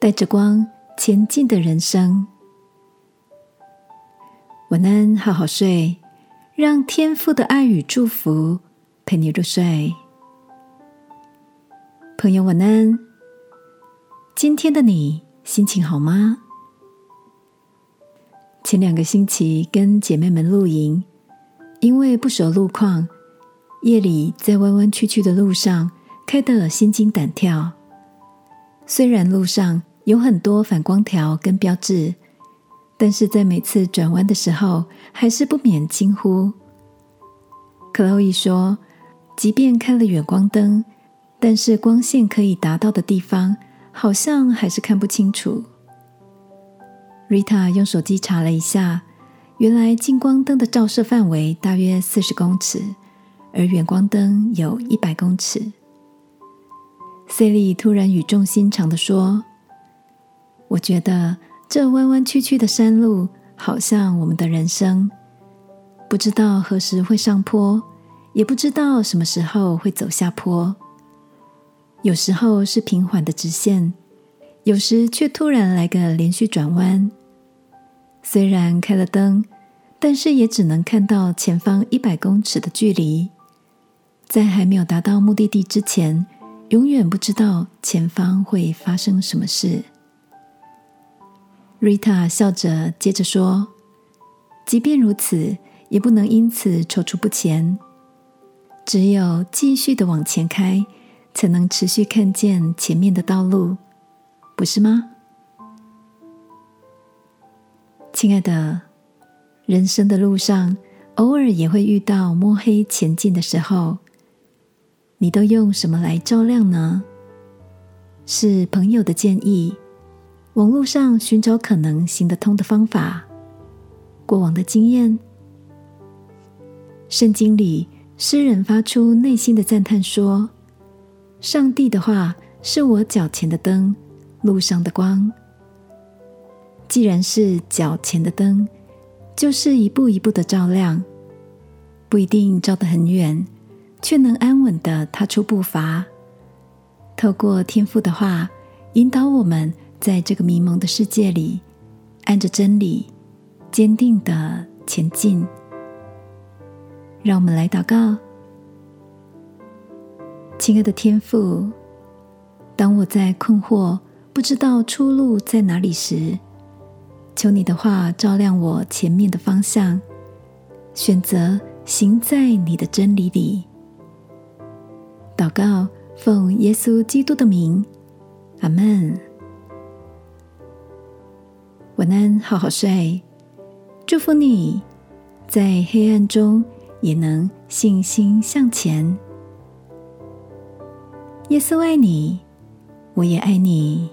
带着光前进的人生。晚安，好好睡，让天父的爱与祝福陪你入睡。朋友，晚安。今天的你心情好吗？前两个星期跟姐妹们露营，因为不熟路况，夜里在弯弯曲曲的路上开得心惊胆跳。虽然路上有很多反光条跟标志，但是在每次转弯的时候，还是不免惊呼。克洛伊说：“即便开了远光灯，但是光线可以达到的地方，好像还是看不清楚。” Rita 用手机查了一下，原来近光灯的照射范围大约四十公尺，而远光灯有一百公尺。塞利突然语重心长的说：“我觉得这弯弯曲曲的山路，好像我们的人生，不知道何时会上坡，也不知道什么时候会走下坡。有时候是平缓的直线，有时却突然来个连续转弯。”虽然开了灯，但是也只能看到前方一百公尺的距离。在还没有达到目的地之前，永远不知道前方会发生什么事。瑞塔笑着接着说：“即便如此，也不能因此踌躇不前。只有继续的往前开，才能持续看见前面的道路，不是吗？”亲爱的，人生的路上，偶尔也会遇到摸黑前进的时候。你都用什么来照亮呢？是朋友的建议，网络上寻找可能行得通的方法，过往的经验。圣经里，诗人发出内心的赞叹说：“上帝的话是我脚前的灯，路上的光。”既然是脚前的灯，就是一步一步的照亮，不一定照得很远，却能安稳的踏出步伐。透过天父的话，引导我们在这个迷蒙的世界里，按着真理，坚定的前进。让我们来祷告，亲爱的天父，当我在困惑，不知道出路在哪里时，求你的话照亮我前面的方向，选择行在你的真理里。祷告，奉耶稣基督的名，阿门。晚安，好好睡。祝福你在黑暗中也能信心向前。耶稣爱你，我也爱你。